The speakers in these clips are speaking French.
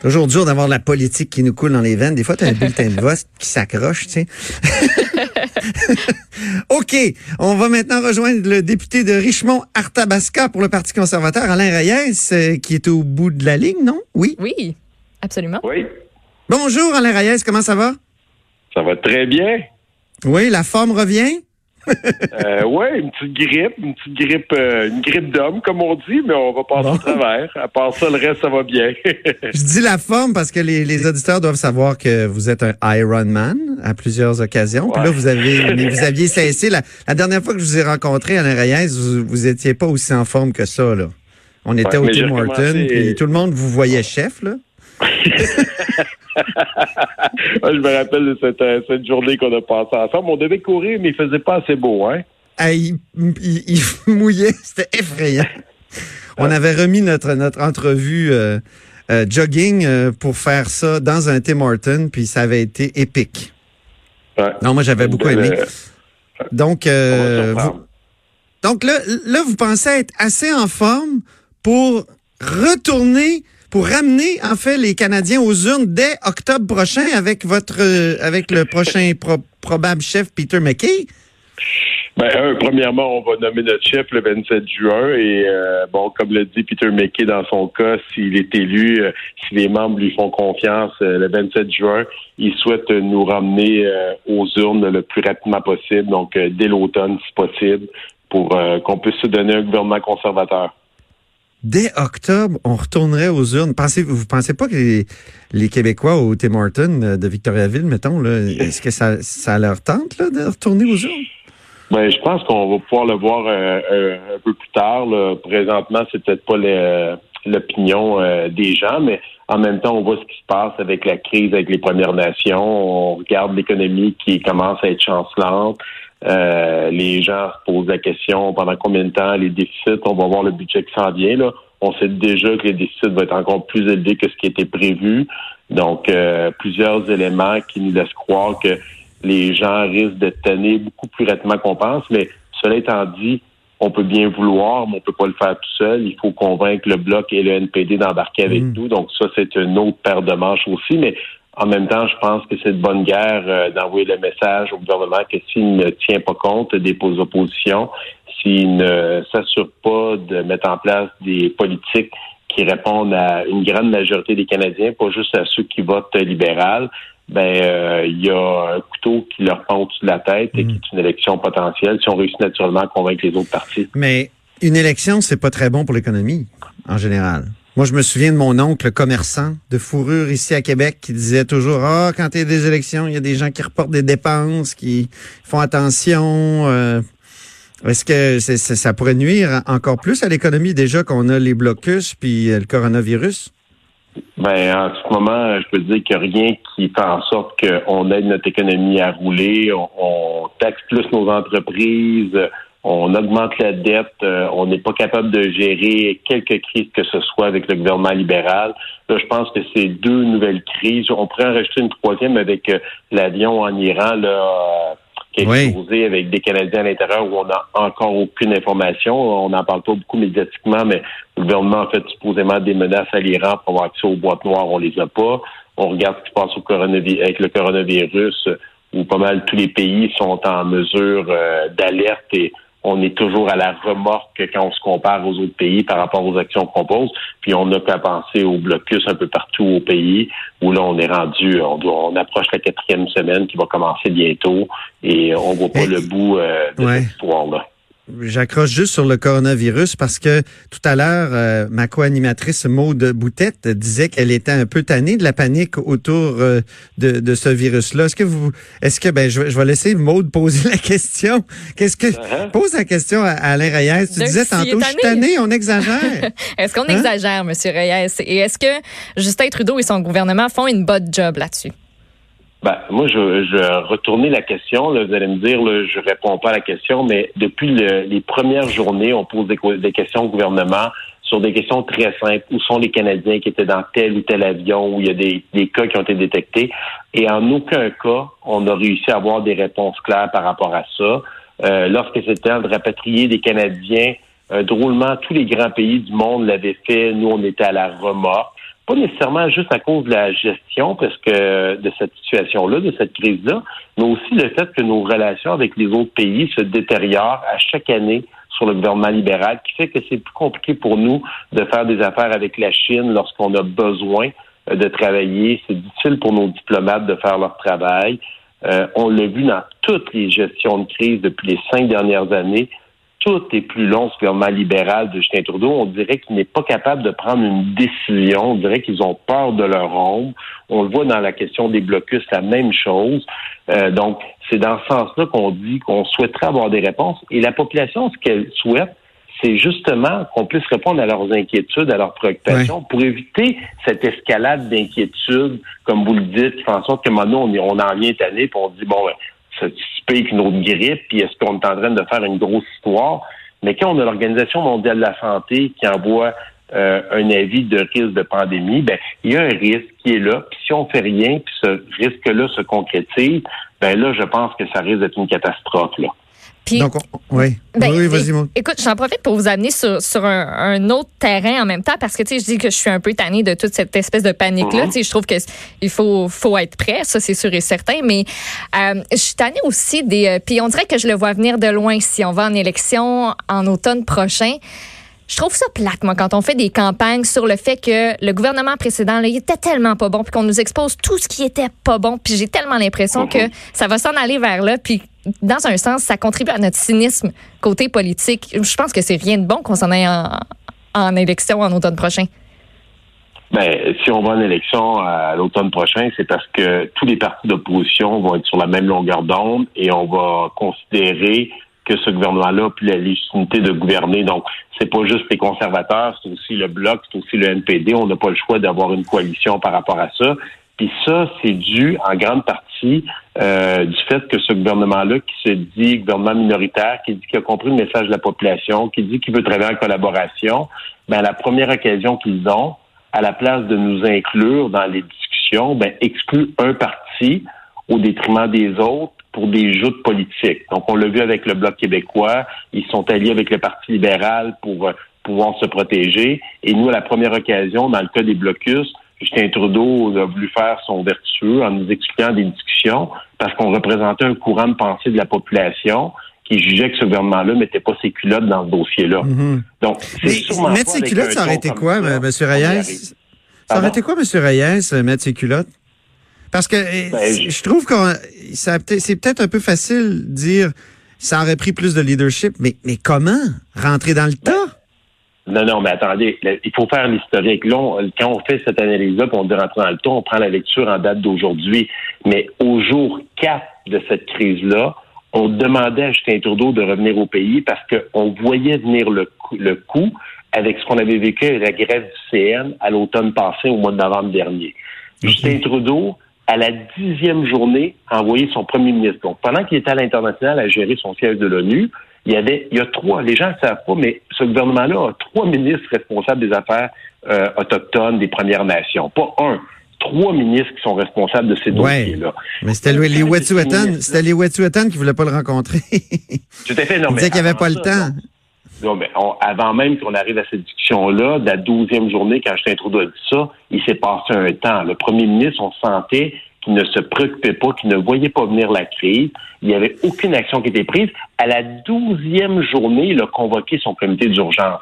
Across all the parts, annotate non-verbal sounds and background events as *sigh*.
Toujours dur d'avoir la politique qui nous coule dans les veines. Des fois, tu as un bulletin de vote qui s'accroche, tu sais. *laughs* OK. On va maintenant rejoindre le député de Richmond-Arthabasca pour le Parti conservateur, Alain Reyes, euh, qui est au bout de la ligne, non? Oui? Oui, absolument. Oui, Bonjour, Alain Reyes. Comment ça va? ça va très bien. Oui, la forme revient? *laughs* Euh, ouais, une petite grippe, une petite grippe, euh, une grippe d'homme, comme on dit, mais on va passer Bon. au travers. À part ça, le reste, ça va bien. *laughs* Je dis la forme parce que les, les auditeurs doivent savoir que vous êtes un Ironman à plusieurs occasions. Puis là, vous avez, *laughs* mais vous aviez cessé. La, la dernière fois que je vous ai rencontré, Alain Reyes, vous, vous étiez pas aussi en forme que ça, là. On était Ouais, au Tim Horton, recommencé- puis tout le monde vous voyait chef, là. Ah, je me rappelle de cette, euh, cette journée qu'on a passée ensemble. On devait courir, mais il faisait pas assez beau, hein? Ah, il, il- il *laughs* mouillait, c'était effrayant. On avait remis notre, notre entrevue euh, euh, jogging euh, pour faire ça dans un Tim Horton, puis ça avait été épique. Ouais. Non, moi, j'avais beaucoup aimé. Donc, euh, vous- donc là, là, vous pensez être assez en forme pour retourner, pour ramener, en fait, les Canadiens aux urnes dès octobre prochain avec votre, euh, avec le prochain pro- probable chef Peter McKay? Ben, premièrement, on va nommer notre chef le 27 juin et euh, bon, comme l'a dit Peter McKay dans son cas, s'il est élu, euh, si les membres lui font confiance le 27 juin, il souhaite nous ramener aux urnes le plus rapidement possible, donc dès l'automne si possible, pour qu'on puisse se donner un gouvernement conservateur. Dès octobre, on retournerait aux urnes. Pensez, vous pensez pas que les, les Québécois au Tim Hortons euh, de Victoriaville, mettons, est-ce que ça, ça leur tente là, de retourner aux urnes? Ben, je pense qu'on va pouvoir le voir euh, euh, un peu plus tard. Là. Présentement, c'est peut-être pas l'opinion euh, des gens, mais en même temps, on voit ce qui se passe avec la crise avec les Premières Nations. On regarde l'économie qui commence à être chancelante. Euh, les gens se posent la question pendant combien de temps les déficits. On va voir le budget qui s'en vient. Là. On sait déjà que les déficits vont être encore plus élevés que ce qui était prévu. Donc, euh, plusieurs éléments qui nous laissent croire que les gens risquent de tenir beaucoup plus rapidement qu'on pense. Mais cela étant dit, on peut bien vouloir, mais on peut pas le faire tout seul. Il faut convaincre le Bloc et le NPD d'embarquer avec Mm. nous. Donc ça, c'est une autre paire de manches aussi. Mais en même temps, je pense que c'est de bonne guerre euh, d'envoyer le message au gouvernement que s'il ne tient pas compte des oppositions, s'il ne s'assure pas de mettre en place des politiques qui répondent à une grande majorité des Canadiens, pas juste à ceux qui votent libéral, ben euh, il y a un couteau qui leur pend au-dessus de la tête et qui est une élection potentielle si on réussit naturellement à convaincre les autres partis. Mais une élection, c'est pas très bon pour l'économie, en général. Moi, je me souviens de mon oncle commerçant de fourrure ici à Québec qui disait toujours Ah, quand il y a des élections, il y a des gens qui reportent des dépenses, qui font attention. euh, Est-ce que ça pourrait nuire encore plus à l'économie déjà qu'on a les blocus puis euh, le coronavirus? Ben, en ce moment, je peux dire qu'il n'y a rien qui fait en sorte qu'on aide notre économie à rouler. On taxe plus nos entreprises, on augmente la dette, euh, on n'est pas capable de gérer quelque crise que ce soit avec le gouvernement libéral. Là, je pense que c'est deux nouvelles crises. On pourrait en rajouter une troisième avec euh, l'avion en Iran, là, euh, qui a Oui. explosé avec des Canadiens à l'intérieur où on n'a encore aucune information. On n'en parle pas beaucoup médiatiquement, mais le gouvernement a fait supposément des menaces à l'Iran pour avoir accès aux boîtes noires. On les a pas. On regarde ce qui se passe au coronavi- avec le coronavirus, où pas mal tous les pays sont en mesure euh, d'alerte et on est toujours à la remorque quand on se compare aux autres pays par rapport aux actions qu'on pose. Puis on n'a qu'à penser au blocus un peu partout au pays où là on est rendu, on, doit, on approche la quatrième semaine qui va commencer bientôt et on voit pas Mais- le bout euh, de Ouais. cette histoire-là. J'accroche juste sur le coronavirus parce que tout à l'heure, euh, ma co-animatrice Maude Boutette disait qu'elle était un peu tannée de la panique autour euh, de, de ce virus-là. Est-ce que vous, est-ce que, ben, je, vais- je vais laisser Maude poser la question. Qu'est-ce que, Uh-huh. pose la question à, à Alain Reyes. Tu Donc, disais tantôt, je suis tanné. tanné, on exagère. *laughs* Est-ce qu'on Hein? exagère, M. Reyes? Et est-ce que Justin Trudeau et son gouvernement font une bonne job là-dessus? Ben, moi, je, je retourner la question. Là, vous allez me dire, là, je réponds pas à la question, mais depuis le- les premières journées, on pose des, des questions au gouvernement sur des questions très simples. Où sont les Canadiens qui étaient dans tel ou tel avion où il y a des, des cas qui ont été détectés? Et en aucun cas, on a réussi à avoir des réponses claires par rapport à ça. Euh, lorsque c'était temps de rapatrier des Canadiens, euh, drôlement, tous les grands pays du monde l'avaient fait. Nous, on était à la remorque. Pas nécessairement juste à cause de la gestion, parce que de cette situation-là, de cette crise-là, mais aussi le fait que nos relations avec les autres pays se détériorent à chaque année sur le gouvernement libéral, qui fait que c'est plus compliqué pour nous de faire des affaires avec la Chine lorsqu'on a besoin euh, de travailler. C'est difficile pour nos diplomates de faire leur travail. Euh, on l'a vu dans toutes les gestions de crise depuis les cinq dernières années tout est plus long, ce gouvernement libéral de Justin Trudeau. On dirait qu'il n'est pas capable de prendre une décision. On dirait qu'ils ont peur de leur ombre. On le voit dans la question des blocus, la même chose. Euh, donc, c'est dans ce sens-là qu'on dit qu'on souhaiterait avoir des réponses. Et la population, ce qu'elle souhaite, c'est justement qu'on puisse répondre à leurs inquiétudes, à leurs préoccupations, pour éviter cette escalade d'inquiétudes, comme vous le dites, qui fait en sorte que maintenant, on, on en vient tanné, puis on dit, bon, c'est qu'une autre grippe, puis est-ce qu'on est en train de faire une grosse histoire? Mais quand on a l'Organisation mondiale de la santé qui envoie euh, un avis de risque de pandémie, ben il y a un risque qui est là. Puis si on fait rien, puis ce risque-là se concrétise, ben là, je pense que ça risque d'être une catastrophe. Là. Donc, oui. Ben, oui, vas-y, Écoute, j'en profite pour vous amener sur, sur un, autre terrain en même temps parce que, tu sais, je dis que je suis un peu tannée de toute cette espèce de panique-là. Mhm. Tu sais, je trouve qu'il faut, faut être prêt, ça, c'est sûr et certain. Mais euh, je suis tannée aussi des... Euh, puis on dirait que je le vois venir de loin si on va en élection en automne prochain. Je trouve ça plate, moi, quand on fait des campagnes sur le fait que le gouvernement précédent, là, il était tellement pas bon, puis qu'on nous expose tout ce qui était pas bon, puis j'ai tellement l'impression mhm. que ça va s'en aller vers là, puis dans un sens, ça contribue à notre cynisme côté politique. Je pense que c'est rien de bon qu'on s'en aille en, élection en automne prochain. Ben, si on va en élection à l'automne prochain, c'est parce que tous les partis d'opposition vont être sur la même longueur d'onde et on va considérer que ce gouvernement-là a plus la légitimité de gouverner. Donc, c'est pas juste les conservateurs, c'est aussi le Bloc, c'est aussi le NPD. On n'a pas le choix d'avoir une coalition par rapport à ça. Puis ça, c'est dû en grande partie euh, du fait que ce gouvernement-là, qui se dit gouvernement minoritaire, qui dit qu'il a compris le message de la population, qui dit qu'il veut travailler en collaboration, ben la première occasion qu'ils ont, à la place de nous inclure dans les discussions, ben exclut un parti au détriment des autres pour des joutes politiques. Donc, on l'a vu avec le Bloc québécois. Ils sont alliés avec le Parti libéral pour euh, pouvoir se protéger. Et nous, à la première occasion, dans le cas des blocus, Justin Trudeau a voulu faire son vertueux en nous expliquant des discussions parce qu'on représentait un courant de pensée de la population qui jugeait que ce gouvernement-là ne mettait pas ses culottes dans ce dossier-là. Mhm. Donc, mettre ses culottes, ça aurait été quoi, M. Reyes? Ça aurait été quoi, M. Reyes, mettre ses culottes? Parce que eh, ben, je trouve que c'est peut-être un peu facile de dire ça aurait pris plus de leadership, mais, mais comment rentrer dans le tas? Non, non, mais attendez, il faut faire l'historique. Là, quand on fait cette analyse-là, on dit rentrer dans le temps, on prend la lecture en date d'aujourd'hui. Mais au jour 4 de cette crise-là, on demandait à Justin Trudeau de revenir au pays parce qu'on voyait venir le coup, le coup avec ce qu'on avait vécu avec la grève du CN à l'automne passé, au mois de novembre dernier. Justin Trudeau, à la dixième journée, a envoyé son premier ministre. Donc, pendant qu'il était à l'international à gérer son siège de l'ONU, il y avait, il y a trois, les gens ne savent pas, mais ce gouvernement-là a trois ministres responsables des affaires euh, autochtones des Premières Nations. Pas un, trois ministres qui sont responsables de ces dossiers-là. Mais c'était les Wet'suwet'en, c'était les Wet'suwet'en qui voulaient pas le rencontrer. *laughs* Tout à fait, non, mais. qu'il n'y avait pas le temps. Non, mais avant même qu'on arrive à cette discussion-là, de la douzième journée, quand a dit ça, il s'est passé un temps. Le premier ministre, on sentait qui ne se préoccupait pas, qui ne voyait pas venir la crise. Il n'y avait aucune action qui était prise. À la douzième journée, il a convoqué son comité d'urgence.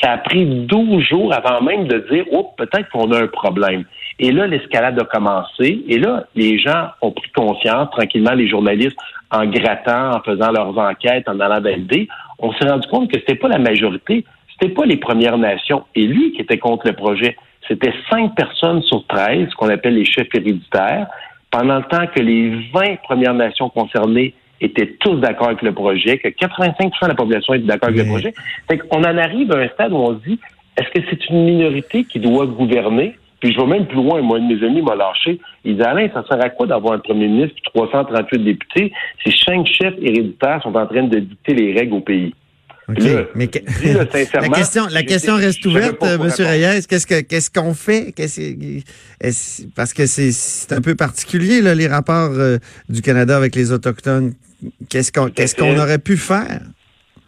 Ça a pris douze jours avant même de dire, oh, peut-être qu'on a un problème. Et là, l'escalade a commencé. Et là, les gens ont pris conscience, tranquillement, les journalistes, en grattant, en faisant leurs enquêtes, en allant valider. On s'est rendu compte que c'était pas la majorité, c'était pas les Premières Nations et lui qui était contre le projet. C'était cinq personnes sur 13, qu'on appelle les chefs héréditaires, pendant le temps que les 20 Premières Nations concernées étaient tous d'accord avec le projet, que 85% de la population était d'accord avec le projet. On en arrive à un stade où on se dit, est-ce que c'est une minorité qui doit gouverner? Puis je vais même plus loin. Moi, un de mes amis m'a lâché. Il dit, Alain, ça sert à quoi d'avoir un premier ministre et 338 députés si cinq chefs héréditaires sont en train de dicter les règles au pays? Mais *laughs* la question, la question reste ouverte, M. Reyes. Qu'est-ce que qu'est-ce qu'on fait? Parce que c'est un peu particulier là, les rapports euh, du Canada avec les autochtones. Qu'est-ce qu'on qu'on aurait pu faire?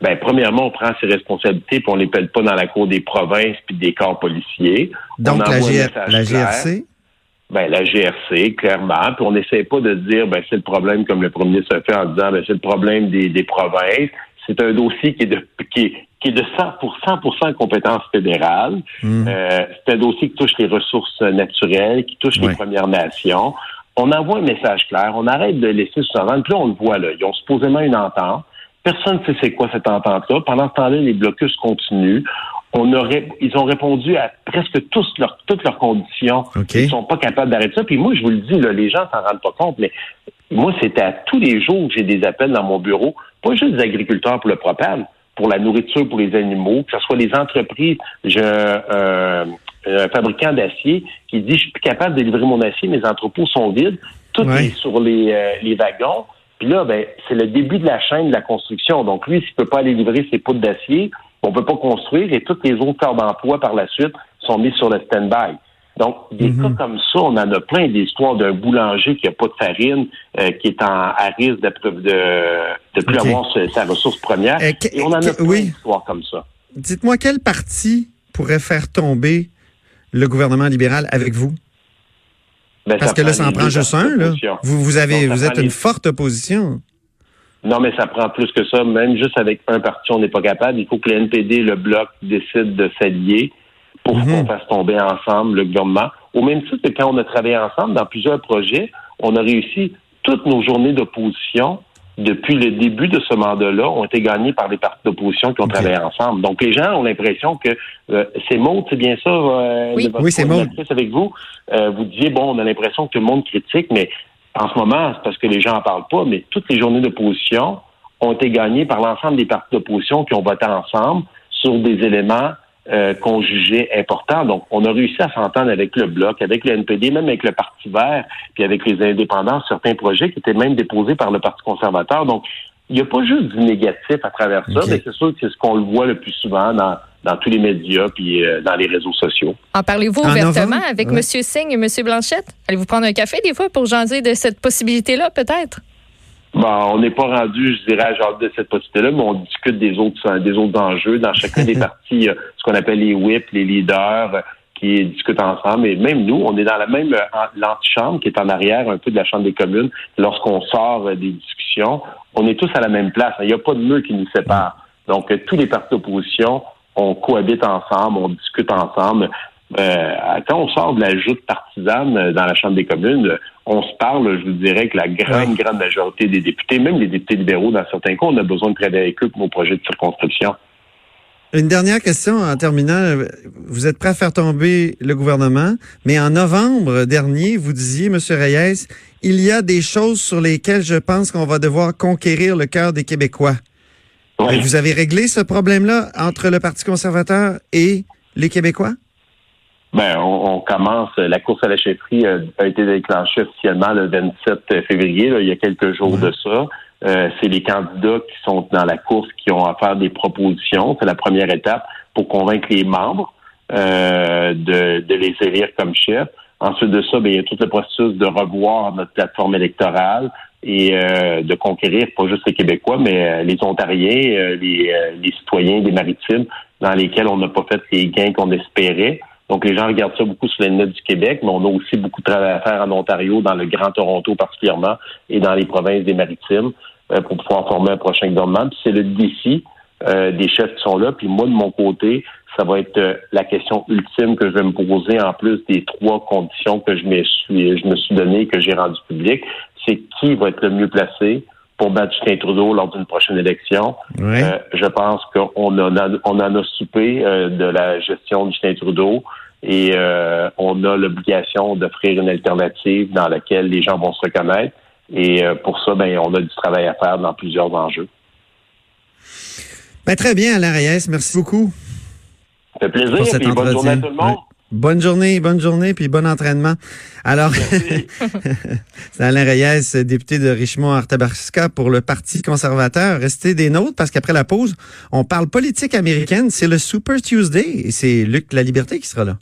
ben premièrement, on prend ses responsabilités puis on les pèle pas dans la cour des provinces puis des corps policiers. Donc la, la GRC? Ben, la GRC, clairement. Puis on n'essaie pas de dire ben c'est le problème comme le premier se fait en disant ben c'est le problème des, des provinces. C'est un dossier qui est de qui qui est de 100 pour 100 compétence fédérale. Mmh. Euh, c'est un dossier qui touche les ressources naturelles, qui touche les Premières Nations. On envoie un message clair. On arrête de laisser sous-entendre. Puis là, on le voit là. Ils ont supposément une entente. Personne ne sait c'est quoi cette entente-là. Pendant ce temps-là, les blocus continuent. On aurait, ils ont répondu à presque tous toutes leurs conditions. Ils sont pas capables d'arrêter ça. Puis moi, je vous le dis, là, les gens s'en rendent pas compte, mais moi, c'était à tous les jours que j'ai des appels dans mon bureau, pas juste des agriculteurs pour le propane, pour la nourriture pour les animaux, que ce soit les entreprises. J'ai un, fabricant d'acier qui dit, je suis plus capable de livrer mon acier, mes entrepôts sont vides, tout est sur les, euh, les wagons. Puis là, ben, c'est le début de la chaîne de la construction. Donc, lui, s'il peut pas aller livrer ses poudres d'acier, on peut pas construire et tous les autres corps d'emploi par la suite sont mis sur le stand-by. Donc, des mhm. cas comme ça, on en a plein d'histoires d'un boulanger qui n'a pas de farine, euh, qui est en, à risque de, de, plus avoir sa, ressource première. Euh, et on en a plein d'histoires comme ça. Dites-moi, quel parti pourrait faire tomber le gouvernement libéral avec vous? Ben, Parce que là, ça en prend juste un. Là. Vous, vous, avez, vous êtes une forte opposition. Non, mais ça prend plus que ça. Même juste avec un parti, on n'est pas capable. Il faut que le NPD, le Bloc, décident de s'allier pour mhm. qu'on fasse tomber ensemble le gouvernement. Au même titre que quand on a travaillé ensemble dans plusieurs projets, on a réussi toutes nos journées d'opposition depuis le début de ce mandat-là ont été gagnées par des partis d'opposition qui ont travaillé ensemble. Donc les gens ont l'impression que euh, c'est Maud, c'est bien ça, euh, oui, oui c'est Maud. avec vous? Euh, vous disiez bon, on a l'impression que tout le monde critique, mais en ce moment, c'est parce que les gens en parlent pas, mais toutes les journées d'opposition ont été gagnées par l'ensemble des partis d'opposition qui ont voté ensemble sur des éléments euh, qu'on jugeait importants. Donc, on a réussi à s'entendre avec le Bloc, avec le NPD, même avec le Parti vert, puis avec les indépendants, certains projets qui étaient même déposés par le Parti conservateur. Donc, il n'y a pas juste du négatif à travers ça, mais c'est sûr que c'est ce qu'on le voit le plus souvent dans, dans tous les médias puis euh, dans les réseaux sociaux. En parlez-vous ouvertement avec M. Singh et M. Blanchette? Allez-vous prendre un café des fois pour jaser de cette possibilité-là, peut-être? Bon, on n'est pas rendu, je dirais, à genre de cette possibilité-là, mais on discute des autres des autres enjeux. Dans chacun des *laughs* partis, ce qu'on appelle les whips, les leaders, qui discutent ensemble. Et même nous, on est dans la même l'antichambre qui est en arrière un peu de la Chambre des communes. Lorsqu'on sort des discussions, on est tous à la même place. Il n'y a pas de mur qui nous sépare. Donc, tous les partis d'opposition on cohabite ensemble, on discute ensemble. Euh, quand on sort de la joute partisane euh, dans la Chambre des communes, on se parle, je vous dirais que la grande, grande majorité des députés, même les députés libéraux dans certains cas, on a besoin de travailler avec eux pour nos projets de circonscription. Une dernière question en terminant. Vous êtes prêt à faire tomber le gouvernement, mais en novembre dernier, vous disiez, M. Reyes, il y a des choses sur lesquelles je pense qu'on va devoir conquérir le cœur des Québécois. Vous avez réglé ce problème-là entre le Parti conservateur et les Québécois? Ben, on, commence. La course à la chefferie euh, a, été déclenchée officiellement le 27 février, il y a quelques jours de ça. Euh, c'est les candidats qui sont dans la course qui ont à faire des propositions. C'est la première étape pour convaincre les membres euh, de, de, les élire comme chefs. Ensuite de ça, ben, il y a tout le processus de revoir notre plateforme électorale, et euh, de conquérir pas juste les Québécois, mais euh, les Ontariens, euh, les, les, citoyens des maritimes dans lesquels on n'a pas fait les gains qu'on espérait. Donc les gens regardent ça beaucoup sur les net du Québec, mais on a aussi beaucoup de travail à faire en Ontario, dans le Grand Toronto particulièrement, et dans les provinces des maritimes pour pouvoir former un prochain gouvernement. Puis c'est le défi des chefs qui sont là. Puis moi, de mon côté, ça va être la question ultime que je vais me poser en plus des trois conditions que je me suis, je me suis donné, que j'ai rendu public c'est qui va être le mieux placé pour battre Justin Trudeau lors d'une prochaine élection? Euh, je pense qu'on en a, on en a soupé euh, de la gestion de Justin Trudeau et euh, on a l'obligation d'offrir une alternative dans laquelle les gens vont se reconnaître. Et pour ça, ben, on a du travail à faire dans plusieurs enjeux. Ben, très bien, Alain Reyes. Merci beaucoup. Ça fait plaisir et bonne journée à tout le monde. Bonne journée, bonne journée, puis bon entraînement. Alors, *laughs* c'est Alain Reyes, député de Richmond-Arthabasca pour le Parti conservateur. Restez des nôtres parce qu'après la pause, on parle politique américaine. C'est le Super Tuesday et c'est Luc La Liberté qui sera là.